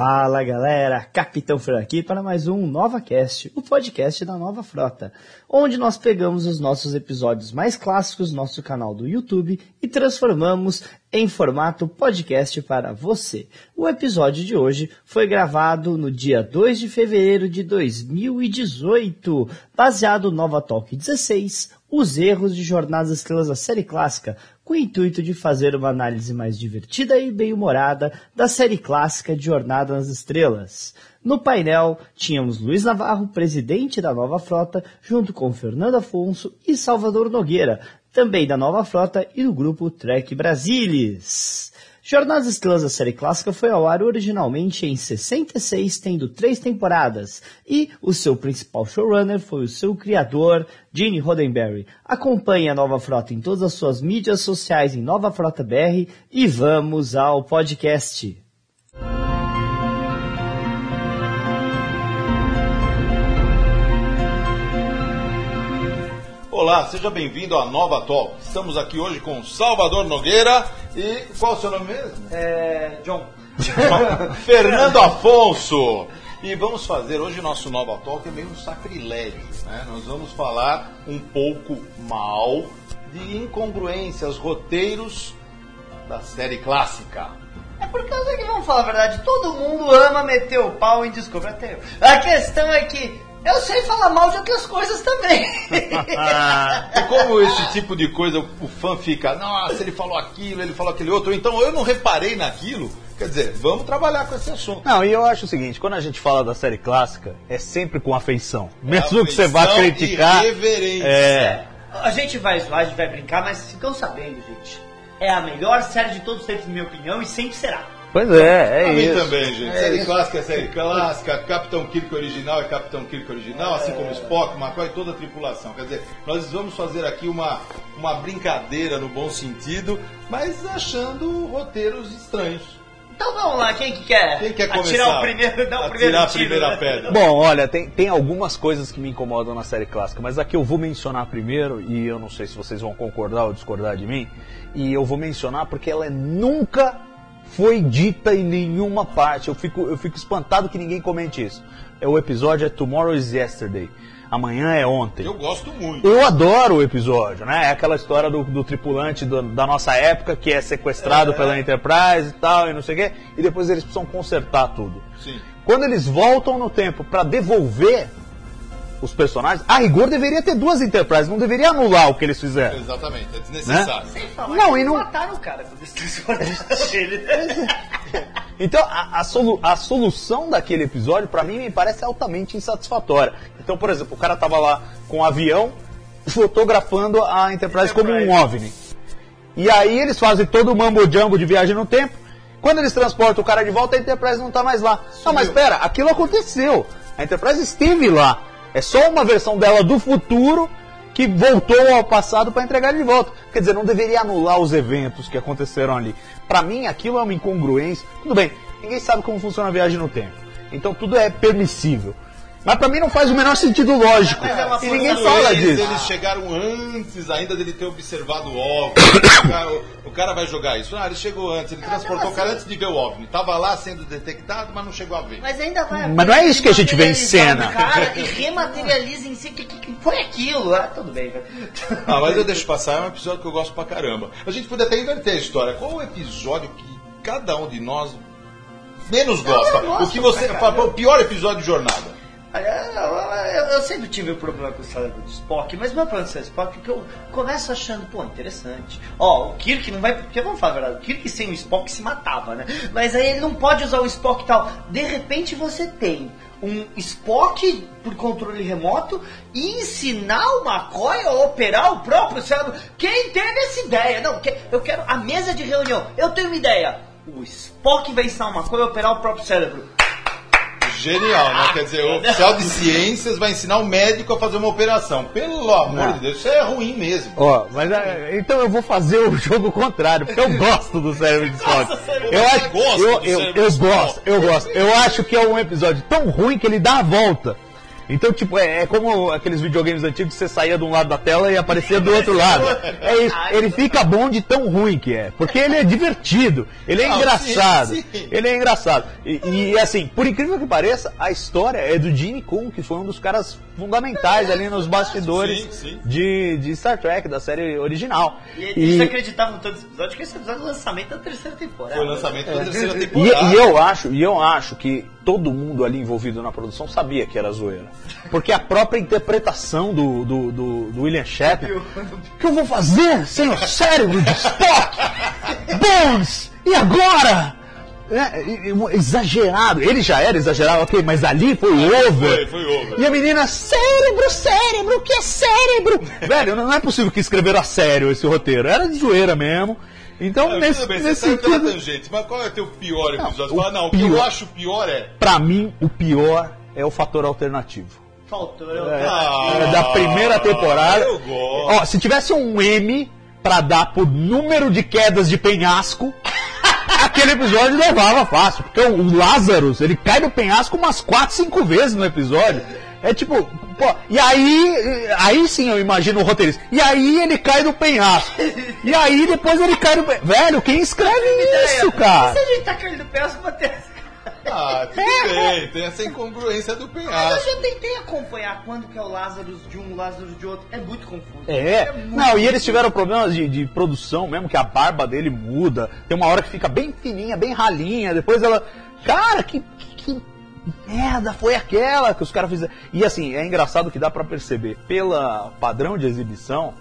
Fala galera, Capitão Fer aqui para mais um NovaCast, o podcast da Nova Frota, onde nós pegamos os nossos episódios mais clássicos nosso canal do YouTube e transformamos em formato podcast para você. O episódio de hoje foi gravado no dia 2 de fevereiro de 2018, baseado no Nova Talk 16, os erros de Jornadas Estrelas da série clássica, com o intuito de fazer uma análise mais divertida e bem-humorada da série clássica de Jornada nas Estrelas. No painel, tínhamos Luiz Navarro, presidente da nova frota, junto com Fernando Afonso e Salvador Nogueira, também da nova frota e do grupo Trek Brasilis. Jornadas Estrelas da série clássica foi ao ar originalmente em 66, tendo três temporadas, e o seu principal showrunner foi o seu criador, Gene Roddenberry. Acompanhe a Nova Frota em todas as suas mídias sociais em Nova Frota BR e vamos ao podcast. Olá, seja bem-vindo à Nova Talk. Estamos aqui hoje com Salvador Nogueira e qual é o seu nome mesmo? É... John. Fernando Afonso. E vamos fazer hoje nosso Nova Talk é meio um sacrilégio, né? Nós vamos falar um pouco mal de incongruências, roteiros da série clássica. É por causa que, vamos falar a verdade, todo mundo ama meter o pau em Discovery até eu. A questão é que eu sei falar mal de outras coisas também. e como esse tipo de coisa o fã fica, nossa, ele falou aquilo, ele falou aquele outro, então eu não reparei naquilo. Quer dizer, vamos trabalhar com esse assunto. Não, e eu acho o seguinte, quando a gente fala da série clássica, é sempre com afeição. Mesmo é que você vá criticar. É. A gente vai zoar, a gente vai brincar, mas ficam sabendo, gente. É a melhor série de todos os tempos, na minha opinião, e sempre será. Pois é, é pra isso. mim também, gente. É série isso. clássica é série clássica, Capitão Kirk original é Capitão Kirk original, assim como Spock, McCoy e toda a tripulação. Quer dizer, nós vamos fazer aqui uma, uma brincadeira no bom sentido, mas achando roteiros estranhos. Então vamos lá, quem que quer? Quem quer começar? Atirar o primeiro, dar o primeiro a tiro, primeira né? pedra. Bom, olha, tem, tem algumas coisas que me incomodam na série clássica, mas aqui eu vou mencionar primeiro, e eu não sei se vocês vão concordar ou discordar de mim, e eu vou mencionar porque ela é nunca foi dita em nenhuma parte. Eu fico, eu fico espantado que ninguém comente isso. É, o episódio é Tomorrow is Yesterday. Amanhã é ontem. Eu gosto muito. Eu adoro o episódio, né? É aquela história do, do tripulante do, da nossa época que é sequestrado é. pela Enterprise e tal, e não sei o quê, e depois eles precisam consertar tudo. Sim. Quando eles voltam no tempo para devolver os personagens, a rigor deveria ter duas Enterprise, não deveria anular o que eles fizeram. Exatamente, é desnecessário. Sem falar Não, que e não- mataram o cara quando eles ele. Então, a, a solu- a solução daquele episódio, pra mim, me parece altamente insatisfatória. Então, por exemplo, o cara tava lá com um avião fotografando a Enterprise, como um Enterprise. OVNI. E aí eles fazem todo o mambo jumbo de viagem no tempo. Quando eles transportam o cara de volta, a Enterprise não tá mais lá. Não, mas pera, aquilo aconteceu. A Enterprise esteve lá. É só uma versão dela do futuro que voltou ao passado para entregar de volta. Quer dizer, não deveria anular os eventos que aconteceram ali. Pra mim, aquilo é uma incongruência. Tudo bem, ninguém sabe como funciona a viagem no tempo. Então tudo é permissível. Mas pra mim não faz o menor sentido lógico. É uma e ninguém fala eles, disso. eles chegaram antes ainda dele ter observado o OVNI. o, cara, o cara vai jogar isso. Ah, ele chegou antes, ele transportou o cara antes de ver o OVNI. Tava lá sendo detectado, mas não chegou a ver. Mas ainda vai. Mas não é isso que a gente vê em cena. O cara e rematerializa em si. O que, que, que foi aquilo? Ah, tudo bem, velho. Ah, mas eu deixo passar, é um episódio que eu gosto pra caramba. A gente podia até inverter a história. Qual o episódio que cada um de nós menos gosta? o que você o pior episódio de jornada? Eu, sempre tive um problema com o cérebro de Spock, mas não é problema com o Spock, porque eu começo achando, pô, interessante. Ó, o Kirk não vai. Porque vamos falar a verdade, o Kirk sem o Spock se matava, né? Mas aí ele não pode usar o Spock e tal. De repente você tem um Spock por controle remoto e ensinar o McCoy a operar o próprio cérebro. Quem teve essa ideia? Não, que- eu quero a mesa de reunião. Eu tenho uma ideia. O Spock vai ensinar o McCoy a operar o próprio cérebro. Genial, né? Quer dizer, o oficial de ciências vai ensinar o médico a fazer uma operação. Pelo amor Não. de Deus, isso é ruim mesmo. Ó, mas é, então eu vou fazer o jogo contrário, porque eu gosto do cérebro de Spock. Eu acho, gosta eu, do eu, eu de gosto, eu gosto. Eu acho que é um episódio tão ruim que ele dá a volta. Então, tipo, é, é como aqueles videogames antigos que você saía de um lado da tela e aparecia do outro lado. É isso. Ele fica bom de tão ruim que é. Porque ele é divertido, ele é Não, engraçado. sim, sim. Ele é engraçado. E, e, assim, por incrível que pareça, a história é do Gene Coon, que foi um dos caras fundamentais ali nos bastidores Sim, sim. De, de Star Trek, da série original. E eles acreditavam tanto nesse episódio que esse episódio é o lançamento da terceira temporada. Foi o lançamento da terceira E, temporada. e eu acho, e eu acho que todo mundo ali envolvido na produção sabia que era zoeira. Porque a própria interpretação do, do, do, do William Shatner. O que eu vou fazer sem o cérebro de Spock? Bones! E agora? É, exagerado. Ele já era exagerado, ok, mas ali foi over. Foi, foi over. E a menina, cérebro, cérebro, o que é cérebro? Velho, não é possível que escreveram a sério esse roteiro. Era de zoeira mesmo. Então, nesse, bem, nesse você saiu pela sentido, tangente, mas qual é o teu pior episódio? o Fala, não, o que pior- eu acho pior é. pra mim, o pior é o fator alternativo. Faltou. eu- Ah, É, da primeira temporada. eu gosto. Ó, se tivesse um M pra dar por número de quedas de penhasco, aquele episódio levava fácil. Porque o Lazarus, ele cai do penhasco umas 4, 5 vezes no episódio. É tipo, pô, e aí, aí sim eu imagino o roteirista. E aí ele cai do penhasco. E aí depois ele cai do penhasco. Velho, quem escreve isso, cara? Se a gente tá caindo do pé, eu ter... Ah, tudo bem, tem essa incongruência do Eu penhasco. já tentei acompanhar quando que é o Lázaro de um, o Lázaro de outro. É muito confuso. É, muito não, e eles tiveram problemas de, de produção mesmo, que a barba dele muda. Tem uma hora que fica bem fininha, bem ralinha, depois ela. Cara, que, que, que merda foi aquela que os caras fizeram? E assim, é engraçado que dá pra perceber pela padrão de exibição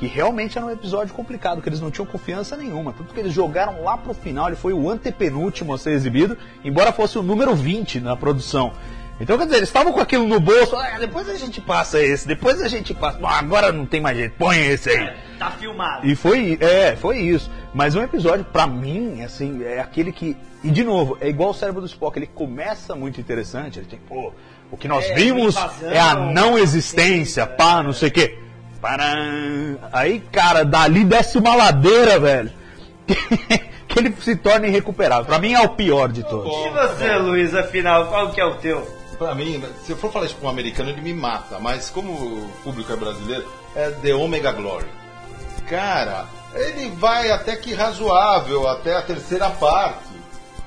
que realmente era um episódio complicado, que eles não tinham confiança nenhuma. Tanto que eles jogaram lá pro final, ele foi o antepenúltimo a ser exibido, embora fosse o número 20 na produção. Então, quer dizer, eles estavam com aquilo no bolso, ah, depois a gente passa esse, depois a gente passa. Bom, agora não tem mais jeito, põe esse aí. Tá filmado. E foi, é, foi isso. Mas um episódio, pra mim, assim, é aquele que. E de novo, é igual o cérebro do Spock, ele começa muito interessante, ele tem, pô, o que nós É, vimos invasão, é a não existência, pá, não sei o quê. Param. Aí, cara, dali desce uma ladeira, velho. que ele se torna irrecuperável. Pra mim é o pior de todos. E você, Luiz, afinal, qual que é o teu? Pra mim, se eu for falar isso pra um americano, ele me mata. Mas como o público é brasileiro, é The Omega Glory. Cara, ele vai até que razoável, até a terceira parte.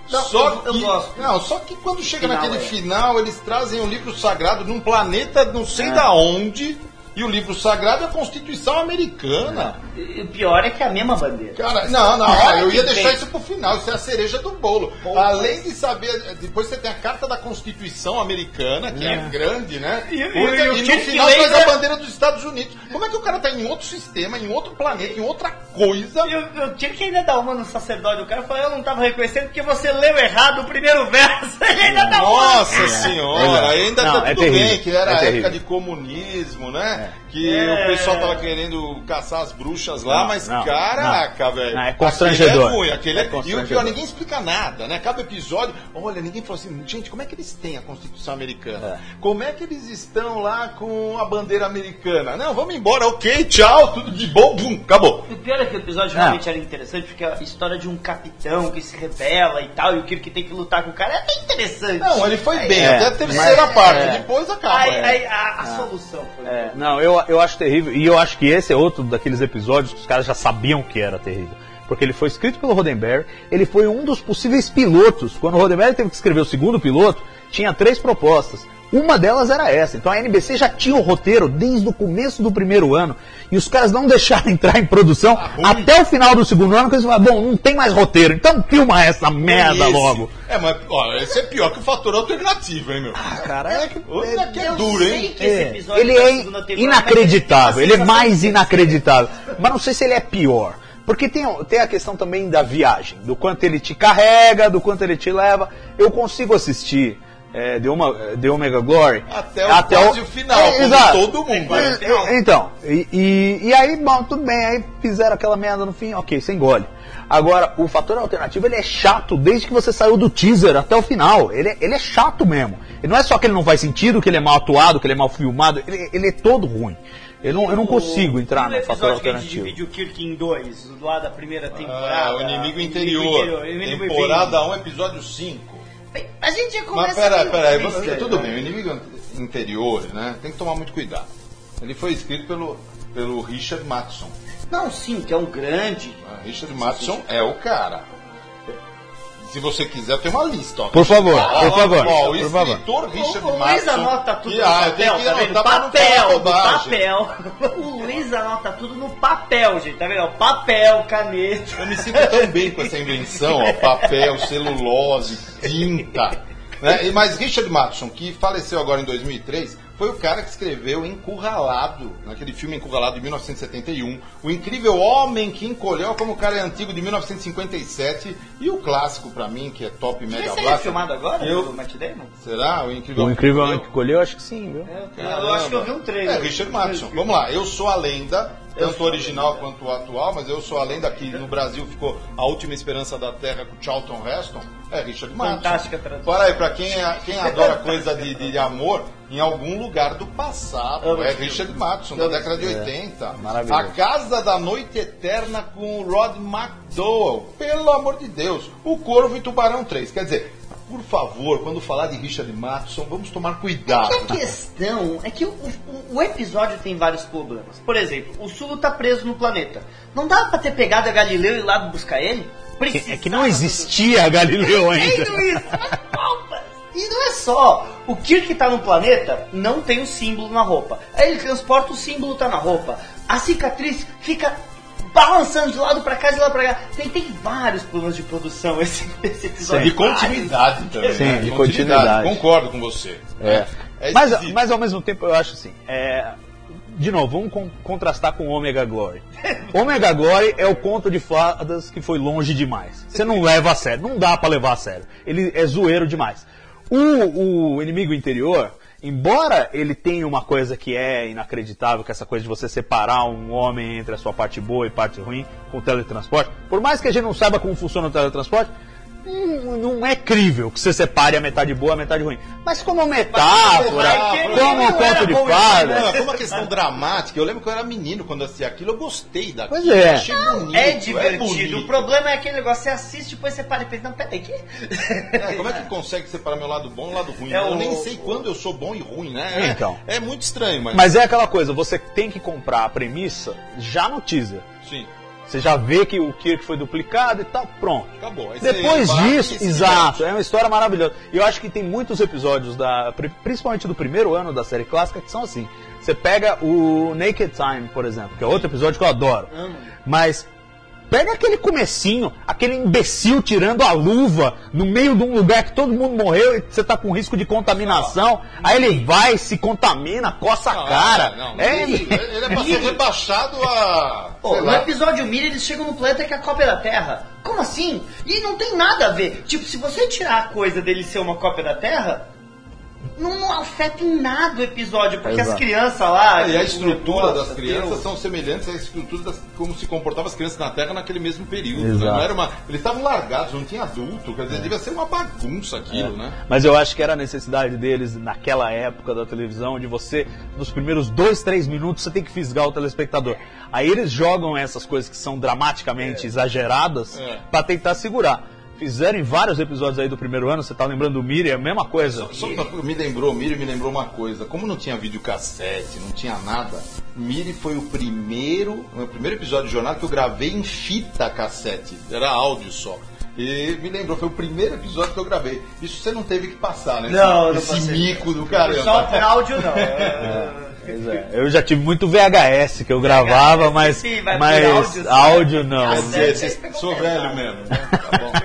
Não, só eu- que, eu. Não, só que quando chega Final, naquele é. final, eles trazem um livro sagrado num planeta não sei da onde. E o livro sagrado é a Constituição Americana. E o pior é que é a mesma bandeira. Cara, não, não, eu ia deixar isso pro final, isso é a cereja do bolo. Além de saber, depois você tem a carta da Constituição Americana, que é, grande, né? E- e- e e, no final traz lembra- a bandeira dos Estados Unidos. Como é que o cara tá em outro sistema, em outro planeta, em outra coisa? Eu, eu tinha que ainda dar uma no sacerdote. O cara falou, eu não tava reconhecendo porque você leu errado o primeiro verso. Ele ainda dá uma. Nossa senhora, Exato. ainda Não, tá é tudo terrível, bem, que era é a época de comunismo, né? Yeah. Que É. o pessoal tava querendo caçar as bruxas lá, Não, mas não, caraca, velho. É constrangedor. Aquele é ruim, aquele É é... E o pior, ninguém explica nada, né? Cada episódio, olha, ninguém falou assim, gente, como é que eles têm a Constituição Americana? É. Como é que eles estão lá com a bandeira americana? Não, vamos embora, ok, tchau, tudo de bom, bum, acabou. O pior é que o episódio Ah. realmente era interessante, porque a história de um capitão que se rebela e tal, e o Kirk tem que lutar com o cara é até interessante. Não, ele foi bem, É, até a terceira mas- parte, é. depois acaba. Aí, é. aí a, a solução foi. É, não, eu, eu acho terrível. E eu acho que esse é outro daqueles episódios que os caras já sabiam que era terrível. Porque ele foi escrito pelo Roddenberry, ele foi um dos possíveis pilotos. Quando o Roddenberry teve que escrever o segundo piloto, tinha três propostas. Uma delas era essa. Então a NBC já tinha o roteiro desde o começo do primeiro ano. E os caras não deixaram entrar em produção até o final do segundo ano, porque eles falaram, bom, não tem mais roteiro, então filma essa merda Esse- logo. É, mas ó, esse é pior que o fator alternativo, hein, meu? Ah, cara, é que. Outra que é duro, hein? que esse É, ele da é inacreditável, ele é mais inacreditável. Mas não sei se ele é pior. Porque tem, tem a questão também da viagem, do quanto ele te carrega, do quanto ele te leva. Eu consigo assistir é, The, Oma- The Omega Glory Até o- quase o final, como exato. todo mundo. É, é, Então, e, e, e aí, bom, tudo bem, aí fizeram aquela merda no fim, ok, você engole. Agora, o fator alternativo, ele é chato desde que você saiu do teaser até o final. Ele é, ele é chato mesmo. E não é só que ele não faz sentido, que ele é mal atuado, que ele é mal filmado, ele, ele é todo ruim. Eu não, eu não consigo entrar no fator episódio que a gente alternativo. divide o Kirk em dois, do lado da primeira temporada. Ah, o inimigo interior. o inimigo Temporada 1, episódio 5. Bem, A gente já Mas começa... peraí, meio peraí, triste, você- né? tudo bem, o inimigo. interior, né, tem que tomar muito cuidado. Ele foi escrito pelo, pelo Richard Matheson. Não, sim, que é um grande. Ah, Richard Matheson é o cara. Se você quiser, tem uma lista. Ó. Por favor, Ó, por ó, favor, ó, o por favor. escritor Richard o, o Luiz anota tudo que, no ah, papel, que tá vendo? Papel, papel. O Luiz anota tudo no papel, gente, tá vendo? Papel, caneta. Eu me sinto tão bem com essa invenção, ó, papel, celulose, tinta. Né? Mas Richard Matheson, que faleceu agora em 2003, foi o cara que escreveu Encurralado, naquele filme Encurralado de 1971, O Incrível Homem que Encolheu, como o cara é antigo de 1957, e o clássico pra mim, que é top mega Esse é blaster. filmado agora, Eu- do Matt Damon? Será? O Incrível O Homem que incrível Encolheu? homem que colheu, acho que sim, viu? É, eu acho que eu vi um trailer. É, Richard Matheson. Vamos lá, eu sou a lenda, tanto o original quanto o atual, mas eu sou a lenda que no Brasil ficou A Última Esperança da Terra com Charlton Heston. É Richard Matheson. Fantástica tradução. Para aí, pra quem, é- quem adora coisa de, de amor, em algum lugar do passado. É Richard Matheson, da década de 80. maravilhoso. A Casa da Noite Eterna com o Rod McDowell. Pelo amor de Deus. O Corvo e Tubarão 3. Quer dizer, por favor, quando falar de Richard Matheson, vamos tomar cuidado. É que a questão é que o, o- o episódio tem vários problemas. Por exemplo, o Sulu tá preso no planeta. Não dá pra ter pegado a Galileu e ir lá buscar ele? É que não existia Galileu ainda. Entendo isso, mas falta. E não é só. O Kirk tá no planeta, não tem o símbolo na roupa. Aí ele transporta o símbolo, tá na roupa. A cicatriz fica balançando de lado pra cá, de lado pra cá. Tem, tem vários problemas de produção esse, esse episódio. De continuidade também. Sim, né? de continuidade. Concordo com você. É. É mas, mas ao mesmo tempo eu acho assim. é, de novo, vamos con- contrastar com Omega Glory. Omega Glory é o conto de fadas que foi longe demais. Você não leva a sério, não dá pra levar a sério. Ele é zoeiro demais. O, o inimigo interior, embora ele tenha uma coisa que é inacreditável, que é essa coisa de você separar um homem entre a sua parte boa e parte ruim com o teletransporte, por mais que a gente não saiba como funciona o teletransporte, não é crível que você separe a metade boa e a metade ruim. Mas como metáfora, vai que como não um conto de bom fada. Não, como uma questão dramática, eu lembro que eu era menino quando assisti aquilo, eu gostei daquilo. Pois é. Achei bonito, É divertido. bonito. o problema é aquele negócio, você assiste, depois você para e pensa, não, peraí, que... É, como é que consegue separar meu lado bom e lado ruim? É eu o- nem sei quando eu sou bom e ruim, né? É- Então. É muito estranho, mas. Mas é aquela coisa, você tem que comprar a premissa já no teaser. Sim, Você já vê que o Kirk foi duplicado e tal, pronto. acabou. Você Depois vai disso, se exato, é uma história maravilhosa. E eu acho que tem muitos episódios, da, pri- principalmente do primeiro ano da série clássica, que são assim. Você pega o Naked Time, por exemplo, que é outro episódio que eu adoro. Amo. Mas pega aquele comecinho, aquele imbecil tirando a luva no meio de um lugar que todo mundo morreu e você tá com risco de contaminação. Aí ele vai, se contamina, coça a cara. Não, não, é, ele, ele é pra ser rebaixado a. Pô, no lá. episódio Mira eles chegam no planeta que é a cópia da Terra. Como assim? E não tem nada a ver. Tipo, se você tirar a coisa dele ser uma cópia da Terra, não, não afeta em nada o episódio, porque as Exato. crianças lá. E a o estrutura das crianças Deus. são semelhantes à estrutura das como se comportavam as crianças na Terra naquele mesmo período. né? Não era uma, eles estavam largados, não tinha adulto, quer dizer, devia ser uma bagunça aquilo, né? Mas eu acho que era a necessidade deles naquela época da televisão, de você, nos primeiros dois, três minutos, você tem que fisgar o telespectador. Aí eles jogam essas coisas que são dramaticamente exageradas É. pra tentar segurar. Fizeram em vários episódios aí do primeiro ano, você tá lembrando do Miriam, a mesma coisa. Só pra, me lembrou, Miri me lembrou uma coisa. Como não tinha videocassete, não tinha nada, Miri foi o primeiro, o primeiro episódio de jornada que eu gravei em fita cassete. Era áudio só. E me lembrou, foi o primeiro episódio que eu gravei. Isso você não teve que passar, né? Não, não Esse mico do caramba. Só por áudio não. É, é, Eu já tive muito VHS que eu gravava, VHS, mas, sim, mas áudio, áudio, não. Você sou velho mesmo. né? Tá bom.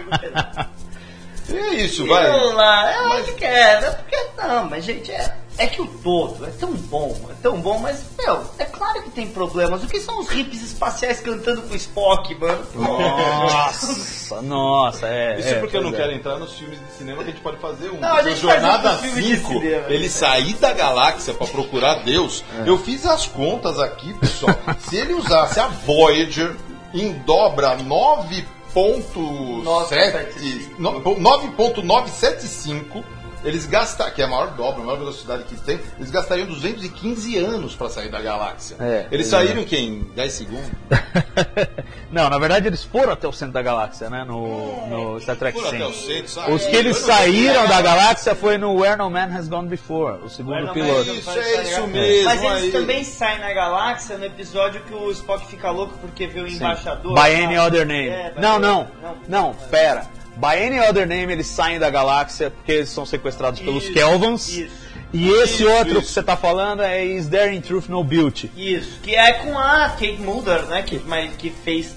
E é isso, vai. Vamos lá, é o que quer, é porque não, mas gente, é, é que o todo é tão bom, é tão bom, mas, meu, é claro que tem problemas. O que são os hippies espaciais cantando com o Spock, mano? Nossa, nossa, é. Isso é, porque eu não é. quero entrar nos filmes de cinema que a gente pode fazer um. Não, a gente faz Jornada outro filme de 5, cinema. ele sair da galáxia pra procurar Deus. É. Eu fiz as contas aqui, pessoal. Se ele usasse a Voyager em dobra 9.7 no- 9.975 eles gastam, que é a maior dobra, a maior velocidade que tem, eles gastariam 215 anos para sair da galáxia. É, eles é. saíram em que? Em 10 segundos? não, na verdade eles foram até o centro da galáxia, né? No, no Star Trek Foram até o 100. centro, sabe? Os que eles não sei saíram da galáxia foi no Where No Man Has Gone Before, o segundo piloto. Man- Isso, é isso mesmo. Mas eles aí. também saem na galáxia no episódio que o Spock fica louco porque vê o embaixador. By any other name. é, by- não, não, não. não, pera. By any other name eles saem da galáxia porque eles são sequestrados pelos Isso, Kelvans. isso. E esse Isso, outro que você tá falando é Is There in Truth No Beauty? Isso, que é com a Kate Mulder, né? Que, mas, que fez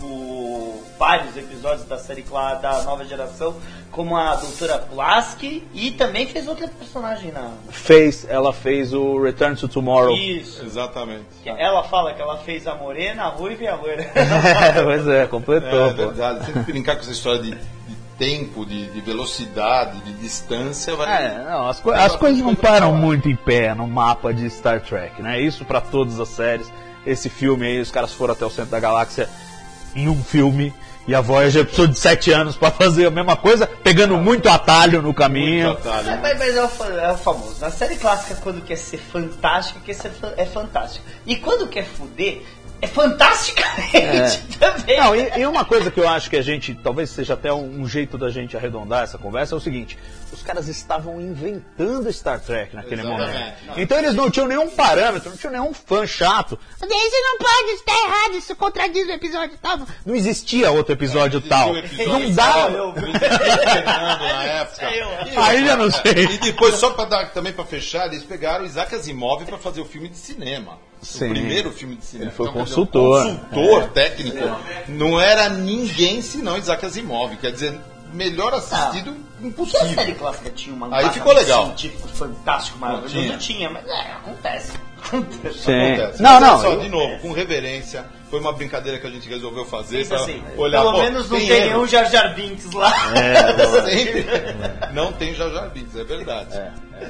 o- o- vários episódios da série da nova geração, como a Doutora Pulaski, e também fez outra personagem na. Fez, ela fez o Return to Tomorrow. Isso. Exatamente. Que Ela fala que ela fez a morena, a ruiva e a loira. pois é, completou, É pô. verdade. Sempre brincar com essa história de, de tempo, de, de velocidade, de distância, vai. É, não, as, co- as coisas não param muito em pé no mapa de Star Trek, né? Isso pra todas as séries. Esse filme aí, os caras foram até o centro da galáxia em um filme. E a Voyager precisou de sete anos pra fazer a mesma coisa, pegando muito atalho no caminho. Muito atalho. Mas, mas- mas é, o, é o famoso. Na série clássica, quando quer ser fantástica, quer ser fa- é fantástica. E quando quer fuder, é fantasticamente também. Não, e, e uma coisa que eu acho que a gente, talvez seja até um, um jeito da gente arredondar essa conversa, é o seguinte: os caras estavam inventando Star Trek naquele Exatamente. momento. Então eles não tinham nenhum parâmetro, não tinham nenhum fã chato. Mas isso não pode estar errado, isso contradiz o episódio tal. Não existia outro episódio tal. O episódio Não dá. Eu- na época. E Aí já não sei. E depois, só pra dar, também pra fechar, eles pegaram o Isaac Asimov pra fazer o filme de cinema. Sim. O primeiro filme de cinema. Ele foi dizer, consultor. consultor técnico. Não era ninguém senão Isaac Asimov. Quer dizer, melhor assistido Porque a impossível. série clássica tinha uma Aí ficou legal. científico fantástico, maravilhoso. tinha. Não tinha, mas é, acontece. Acontece. Sim. Acontece. Não, Mas não. Só, de novo, com reverência. Foi uma brincadeira que a gente resolveu fazer. Pensa pra assim, olhar, pelo pô, menos não tem, nenhum Jar Jar Binks lá. Sempre. Não tem Jar Jar Binks, é verdade.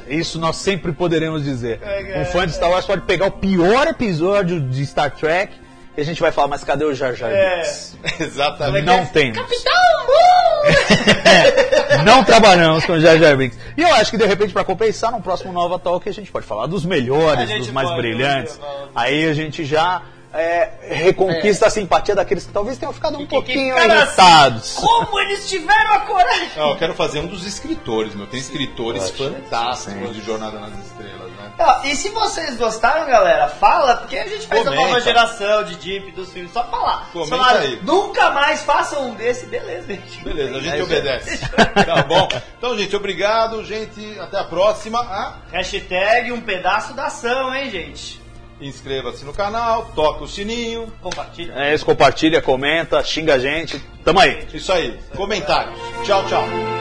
Isso nós sempre poderemos dizer. É, Um fã de Star Wars pode pegar o pior episódio de Star Trek e a gente vai falar, mas cadê o Jar Jar É. Binks? Exatamente. Não tem. Capitão Mu! Não trabalhamos com Jar Jar Binks. E eu acho que de repente, para compensar, no próximo Nova Talk a gente pode falar dos melhores, dos mais pode, brilhantes. Aí a gente já é, reconquista a simpatia daqueles que talvez tenham ficado um Que- que pouquinho assim, irritados. Como eles tiveram a coragem? Não, eu quero fazer um dos escritores, meu. Tem escritores fantásticos de Jornada nas Estrelas, né? E se vocês gostaram, galera, fala, porque a gente fez a Comenta. nova geração de Deep dos filmes, só falar. Comenta Só, aí. Nunca mais façam um desse, beleza, gente. Beleza, a gente É aí. obedece. Tá bom? Então, gente, obrigado, gente. Até a próxima. Ah, Hashtag um pedaço da ação, hein, gente? Inscreva-se no canal, toca o sininho. Compartilha. É isso, compartilha, comenta, xinga a gente. Tamo aí. Isso aí. Comentários. Tchau, tchau.